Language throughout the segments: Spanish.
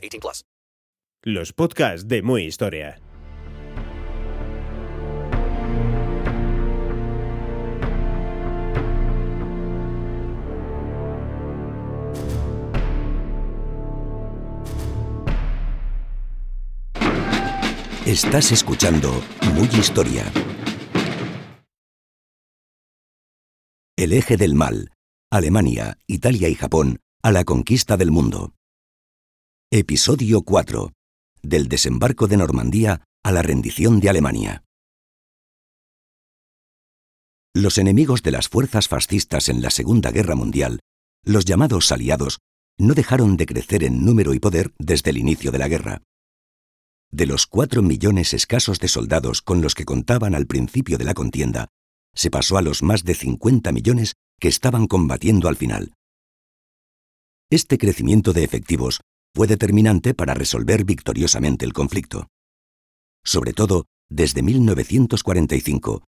conditions. 18 plus. Los podcasts de Muy Historia. Estás escuchando Muy Historia. El eje del mal. Alemania, Italia y Japón a la conquista del mundo. Episodio 4. Del desembarco de Normandía a la rendición de Alemania. Los enemigos de las fuerzas fascistas en la Segunda Guerra Mundial, los llamados aliados, no dejaron de crecer en número y poder desde el inicio de la guerra. De los cuatro millones escasos de soldados con los que contaban al principio de la contienda, se pasó a los más de 50 millones que estaban combatiendo al final. Este crecimiento de efectivos fue determinante para resolver victoriosamente el conflicto. Sobre todo desde 1945,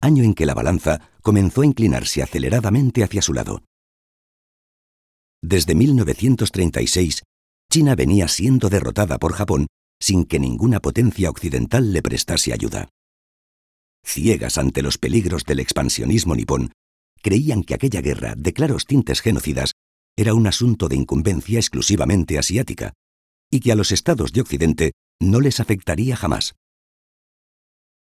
año en que la balanza comenzó a inclinarse aceleradamente hacia su lado. Desde 1936, China venía siendo derrotada por Japón sin que ninguna potencia occidental le prestase ayuda. Ciegas ante los peligros del expansionismo nipón, creían que aquella guerra de claros tintes genocidas era un asunto de incumbencia exclusivamente asiática, y que a los estados de Occidente no les afectaría jamás.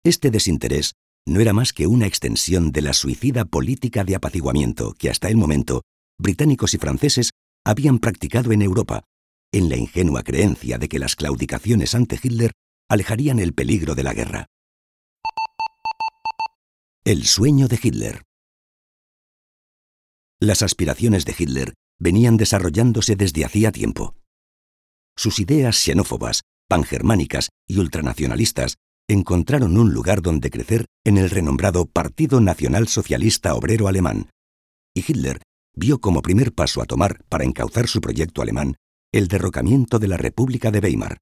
Este desinterés no era más que una extensión de la suicida política de apaciguamiento que hasta el momento británicos y franceses habían practicado en Europa, en la ingenua creencia de que las claudicaciones ante Hitler alejarían el peligro de la guerra. El sueño de Hitler. Las aspiraciones de Hitler venían desarrollándose desde hacía tiempo. Sus ideas xenófobas, pangermánicas y ultranacionalistas encontraron un lugar donde crecer en el renombrado Partido Nacional Socialista Obrero Alemán, y Hitler vio como primer paso a tomar para encauzar su proyecto alemán el derrocamiento de la República de Weimar.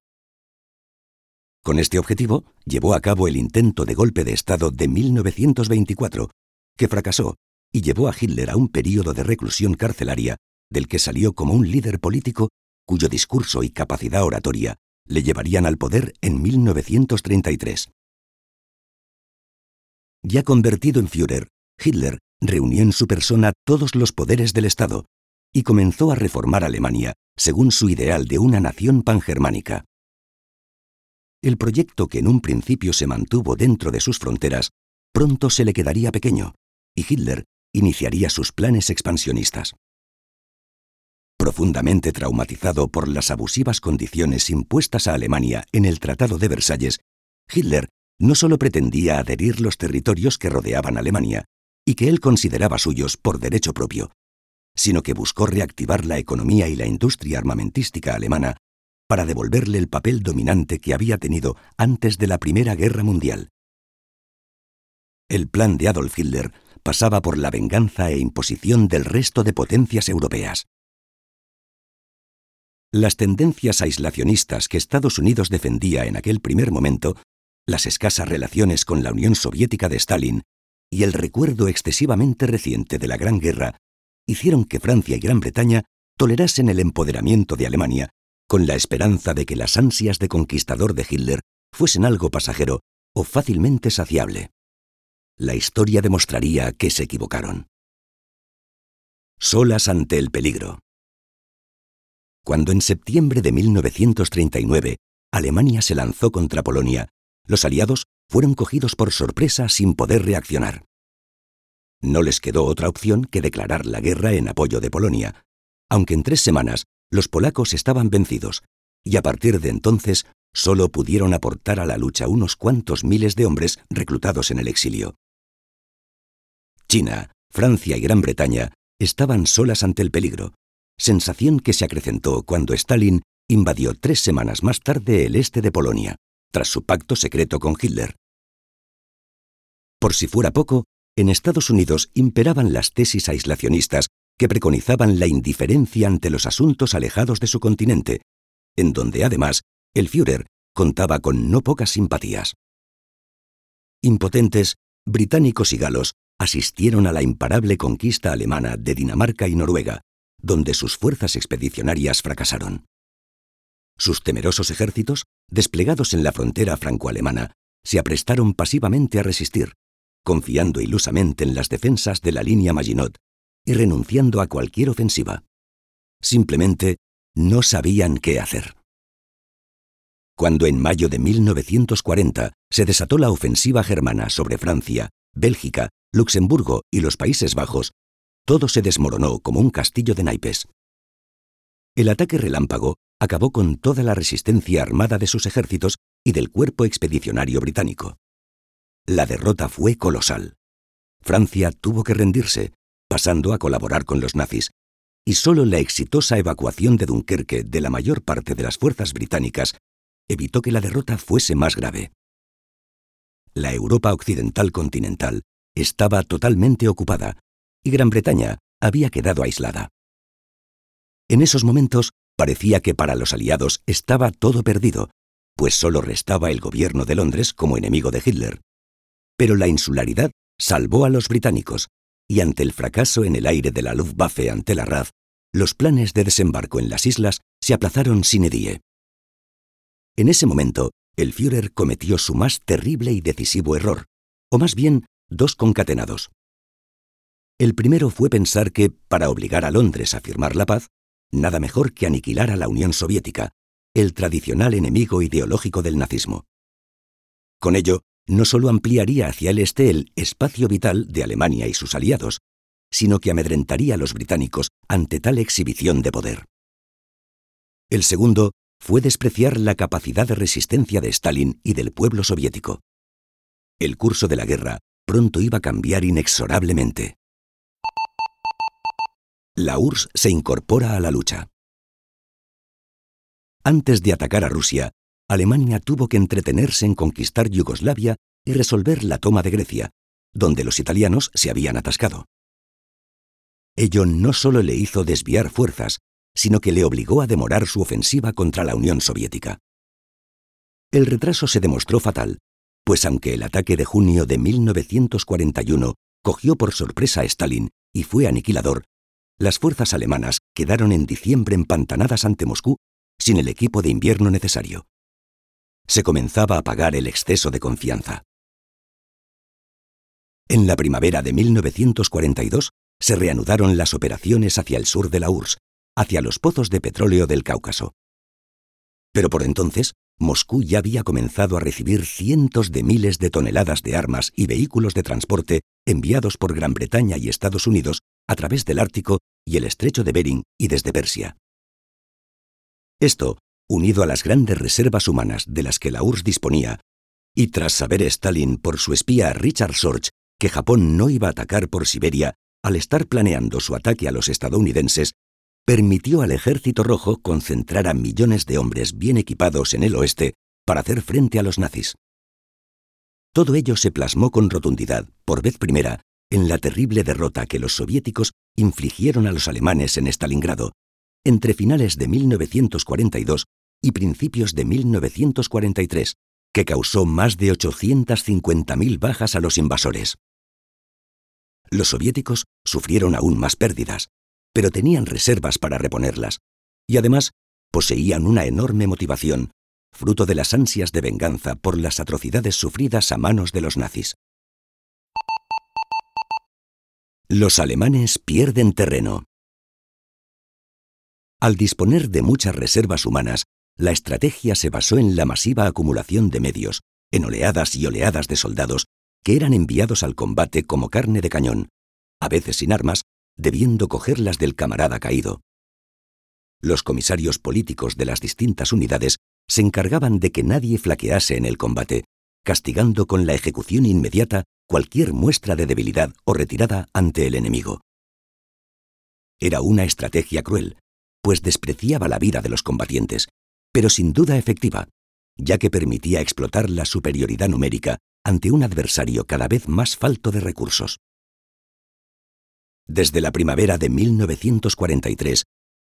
Con este objetivo, llevó a cabo el intento de golpe de Estado de 1924, que fracasó y llevó a Hitler a un período de reclusión carcelaria del que salió como un líder político cuyo discurso y capacidad oratoria le llevarían al poder en 1933. Ya convertido en Führer, Hitler reunió en su persona todos los poderes del Estado y comenzó a reformar Alemania según su ideal de una nación pangermánica. El proyecto que en un principio se mantuvo dentro de sus fronteras pronto se le quedaría pequeño y Hitler iniciaría sus planes expansionistas. Profundamente traumatizado por las abusivas condiciones impuestas a Alemania en el Tratado de Versalles, Hitler no solo pretendía adherir los territorios que rodeaban Alemania y que él consideraba suyos por derecho propio, sino que buscó reactivar la economía y la industria armamentística alemana para devolverle el papel dominante que había tenido antes de la Primera Guerra Mundial. El plan de Adolf Hitler pasaba por la venganza e imposición del resto de potencias europeas. Las tendencias aislacionistas que Estados Unidos defendía en aquel primer momento, las escasas relaciones con la Unión Soviética de Stalin y el recuerdo excesivamente reciente de la Gran Guerra hicieron que Francia y Gran Bretaña tolerasen el empoderamiento de Alemania con la esperanza de que las ansias de conquistador de Hitler fuesen algo pasajero o fácilmente saciable. La historia demostraría que se equivocaron. Solas ante el peligro. Cuando en septiembre de 1939 Alemania se lanzó contra Polonia, los aliados fueron cogidos por sorpresa sin poder reaccionar. No les quedó otra opción que declarar la guerra en apoyo de Polonia, aunque en tres semanas los polacos estaban vencidos, y a partir de entonces solo pudieron aportar a la lucha unos cuantos miles de hombres reclutados en el exilio. China, Francia y Gran Bretaña estaban solas ante el peligro, sensación que se acrecentó cuando Stalin invadió tres semanas más tarde el este de Polonia, tras su pacto secreto con Hitler. Por si fuera poco, en Estados Unidos imperaban las tesis aislacionistas que preconizaban la indiferencia ante los asuntos alejados de su continente, en donde además el Führer contaba con no pocas simpatías. Impotentes, británicos y galos asistieron a la imparable conquista alemana de Dinamarca y Noruega, donde sus fuerzas expedicionarias fracasaron. Sus temerosos ejércitos, desplegados en la frontera franco-alemana, se aprestaron pasivamente a resistir, confiando ilusamente en las defensas de la línea Maginot y renunciando a cualquier ofensiva. Simplemente no sabían qué hacer. Cuando en mayo de 1940 se desató la ofensiva germana sobre Francia, Bélgica, Luxemburgo y los Países Bajos, todo se desmoronó como un castillo de naipes. El ataque relámpago acabó con toda la resistencia armada de sus ejércitos y del cuerpo expedicionario británico. La derrota fue colosal. Francia tuvo que rendirse, pasando a colaborar con los nazis, y solo la exitosa evacuación de Dunkerque de la mayor parte de las fuerzas británicas evitó que la derrota fuese más grave. La Europa occidental continental estaba totalmente ocupada y Gran Bretaña había quedado aislada. En esos momentos parecía que para los aliados estaba todo perdido, pues solo restaba el gobierno de Londres como enemigo de Hitler. Pero la insularidad salvó a los británicos, y ante el fracaso en el aire de la Luftwaffe ante la RAF, los planes de desembarco en las islas se aplazaron sin edie. En ese momento, el Führer cometió su más terrible y decisivo error, o más bien dos concatenados. El primero fue pensar que, para obligar a Londres a firmar la paz, nada mejor que aniquilar a la Unión Soviética, el tradicional enemigo ideológico del nazismo. Con ello, no solo ampliaría hacia el este el espacio vital de Alemania y sus aliados, sino que amedrentaría a los británicos ante tal exhibición de poder. El segundo fue despreciar la capacidad de resistencia de Stalin y del pueblo soviético. El curso de la guerra pronto iba a cambiar inexorablemente. La URSS se incorpora a la lucha. Antes de atacar a Rusia, Alemania tuvo que entretenerse en conquistar Yugoslavia y resolver la toma de Grecia, donde los italianos se habían atascado. Ello no solo le hizo desviar fuerzas, sino que le obligó a demorar su ofensiva contra la Unión Soviética. El retraso se demostró fatal, pues aunque el ataque de junio de 1941 cogió por sorpresa a Stalin y fue aniquilador, las fuerzas alemanas quedaron en diciembre empantanadas ante Moscú sin el equipo de invierno necesario. Se comenzaba a pagar el exceso de confianza. En la primavera de 1942 se reanudaron las operaciones hacia el sur de la URSS, hacia los pozos de petróleo del Cáucaso. Pero por entonces, Moscú ya había comenzado a recibir cientos de miles de toneladas de armas y vehículos de transporte enviados por Gran Bretaña y Estados Unidos a través del Ártico y el estrecho de Bering y desde Persia. Esto, unido a las grandes reservas humanas de las que la URSS disponía, y tras saber Stalin por su espía Richard Sorge que Japón no iba a atacar por Siberia al estar planeando su ataque a los estadounidenses, permitió al ejército rojo concentrar a millones de hombres bien equipados en el oeste para hacer frente a los nazis. Todo ello se plasmó con rotundidad, por vez primera, en la terrible derrota que los soviéticos infligieron a los alemanes en Stalingrado, entre finales de 1942 y principios de 1943, que causó más de 850.000 bajas a los invasores. Los soviéticos sufrieron aún más pérdidas, pero tenían reservas para reponerlas, y además poseían una enorme motivación, fruto de las ansias de venganza por las atrocidades sufridas a manos de los nazis. Los alemanes pierden terreno. Al disponer de muchas reservas humanas, la estrategia se basó en la masiva acumulación de medios, en oleadas y oleadas de soldados que eran enviados al combate como carne de cañón, a veces sin armas, debiendo cogerlas del camarada caído. Los comisarios políticos de las distintas unidades se encargaban de que nadie flaquease en el combate, castigando con la ejecución inmediata cualquier muestra de debilidad o retirada ante el enemigo. Era una estrategia cruel, pues despreciaba la vida de los combatientes, pero sin duda efectiva, ya que permitía explotar la superioridad numérica ante un adversario cada vez más falto de recursos. Desde la primavera de 1943,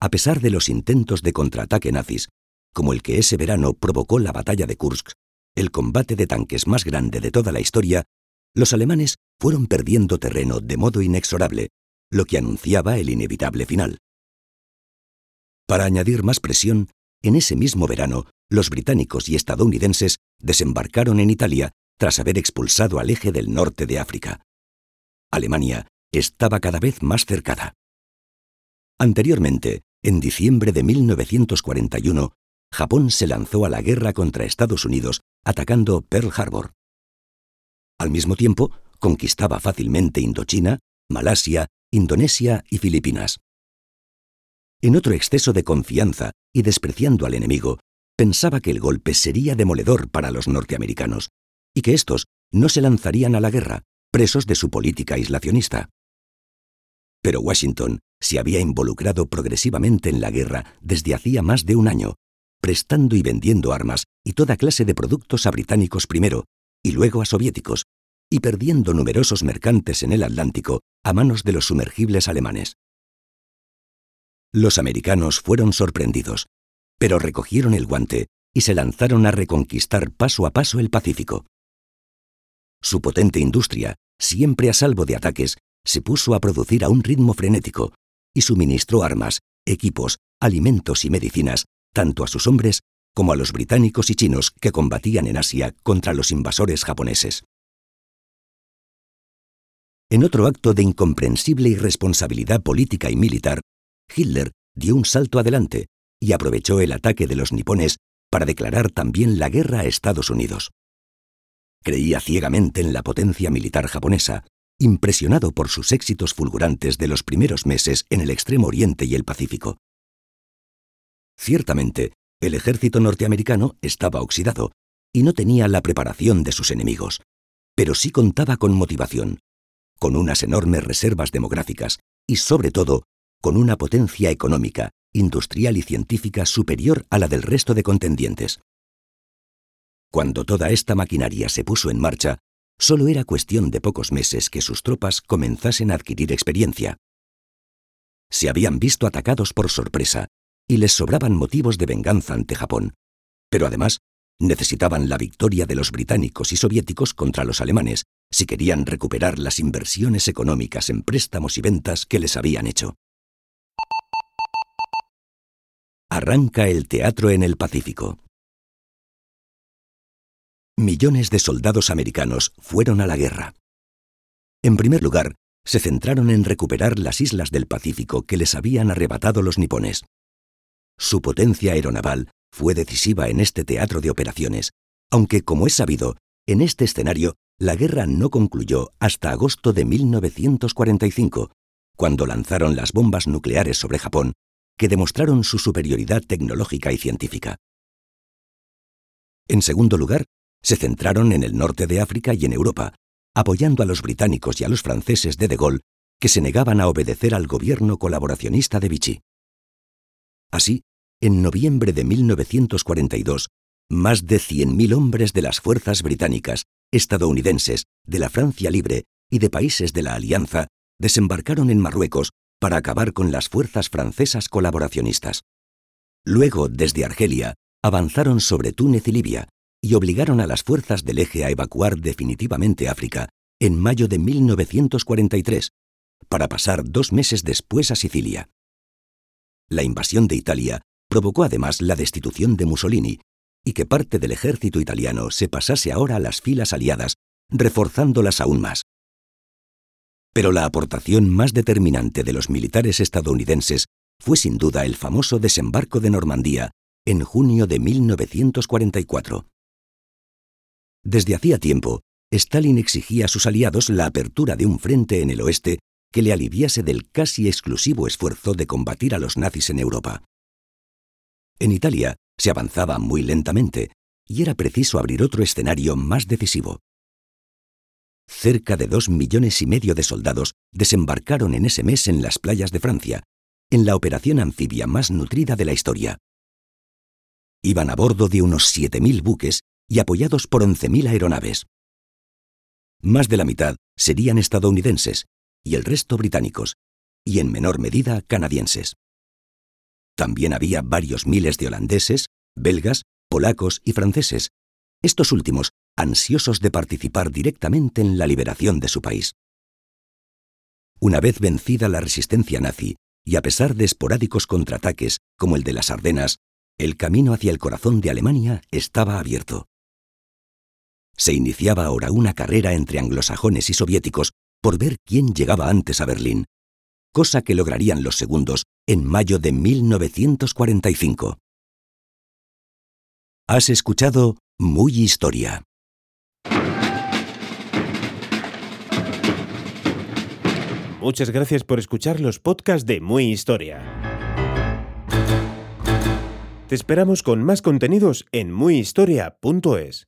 a pesar de los intentos de contraataque nazis, como el que ese verano provocó la batalla de Kursk, el combate de tanques más grande de toda la historia, los alemanes fueron perdiendo terreno de modo inexorable, lo que anunciaba el inevitable final. Para añadir más presión, en ese mismo verano, los británicos y estadounidenses desembarcaron en Italia tras haber expulsado al eje del norte de África. Alemania estaba cada vez más cercada. Anteriormente, en diciembre de 1941, Japón se lanzó a la guerra contra Estados Unidos atacando Pearl Harbor. Al mismo tiempo, conquistaba fácilmente Indochina, Malasia, Indonesia y Filipinas. En otro exceso de confianza y despreciando al enemigo, pensaba que el golpe sería demoledor para los norteamericanos y que éstos no se lanzarían a la guerra, presos de su política aislacionista. Pero Washington se había involucrado progresivamente en la guerra desde hacía más de un año, prestando y vendiendo armas y toda clase de productos a británicos primero y luego a soviéticos, y perdiendo numerosos mercantes en el Atlántico a manos de los sumergibles alemanes. Los americanos fueron sorprendidos, pero recogieron el guante y se lanzaron a reconquistar paso a paso el Pacífico. Su potente industria, siempre a salvo de ataques, se puso a producir a un ritmo frenético y suministró armas, equipos, alimentos y medicinas tanto a sus hombres como a los británicos y chinos que combatían en Asia contra los invasores japoneses. En otro acto de incomprensible irresponsabilidad política y militar, Hitler dio un salto adelante y aprovechó el ataque de los nipones para declarar también la guerra a Estados Unidos. Creía ciegamente en la potencia militar japonesa, impresionado por sus éxitos fulgurantes de los primeros meses en el Extremo Oriente y el Pacífico. Ciertamente, el ejército norteamericano estaba oxidado y no tenía la preparación de sus enemigos, pero sí contaba con motivación, con unas enormes reservas demográficas y, sobre todo, con una potencia económica, industrial y científica superior a la del resto de contendientes. Cuando toda esta maquinaria se puso en marcha, solo era cuestión de pocos meses que sus tropas comenzasen a adquirir experiencia. Se habían visto atacados por sorpresa y les sobraban motivos de venganza ante Japón, pero además necesitaban la victoria de los británicos y soviéticos contra los alemanes si querían recuperar las inversiones económicas en préstamos y ventas que les habían hecho. Arranca el teatro en el Pacífico millones de soldados americanos fueron a la guerra. En primer lugar, se centraron en recuperar las islas del Pacífico que les habían arrebatado los nipones. Su potencia aeronaval fue decisiva en este teatro de operaciones, aunque, como es sabido, en este escenario la guerra no concluyó hasta agosto de 1945, cuando lanzaron las bombas nucleares sobre Japón, que demostraron su superioridad tecnológica y científica. En segundo lugar, se centraron en el norte de África y en Europa, apoyando a los británicos y a los franceses de De Gaulle, que se negaban a obedecer al gobierno colaboracionista de Vichy. Así, en noviembre de 1942, más de 100.000 hombres de las fuerzas británicas, estadounidenses, de la Francia Libre y de países de la Alianza desembarcaron en Marruecos para acabar con las fuerzas francesas colaboracionistas. Luego, desde Argelia, avanzaron sobre Túnez y Libia, y obligaron a las fuerzas del eje a evacuar definitivamente África en mayo de 1943, para pasar dos meses después a Sicilia. La invasión de Italia provocó además la destitución de Mussolini y que parte del ejército italiano se pasase ahora a las filas aliadas, reforzándolas aún más. Pero la aportación más determinante de los militares estadounidenses fue sin duda el famoso desembarco de Normandía en junio de 1944. Desde hacía tiempo, Stalin exigía a sus aliados la apertura de un frente en el oeste que le aliviase del casi exclusivo esfuerzo de combatir a los nazis en Europa. En Italia se avanzaba muy lentamente y era preciso abrir otro escenario más decisivo. Cerca de dos millones y medio de soldados desembarcaron en ese mes en las playas de Francia, en la operación anfibia más nutrida de la historia. Iban a bordo de unos 7.000 buques y apoyados por 11.000 aeronaves. Más de la mitad serían estadounidenses y el resto británicos, y en menor medida canadienses. También había varios miles de holandeses, belgas, polacos y franceses, estos últimos ansiosos de participar directamente en la liberación de su país. Una vez vencida la resistencia nazi, y a pesar de esporádicos contraataques como el de las Ardenas, el camino hacia el corazón de Alemania estaba abierto. Se iniciaba ahora una carrera entre anglosajones y soviéticos por ver quién llegaba antes a Berlín, cosa que lograrían los segundos en mayo de 1945. Has escuchado Muy Historia. Muchas gracias por escuchar los podcasts de Muy Historia. Te esperamos con más contenidos en muyhistoria.es.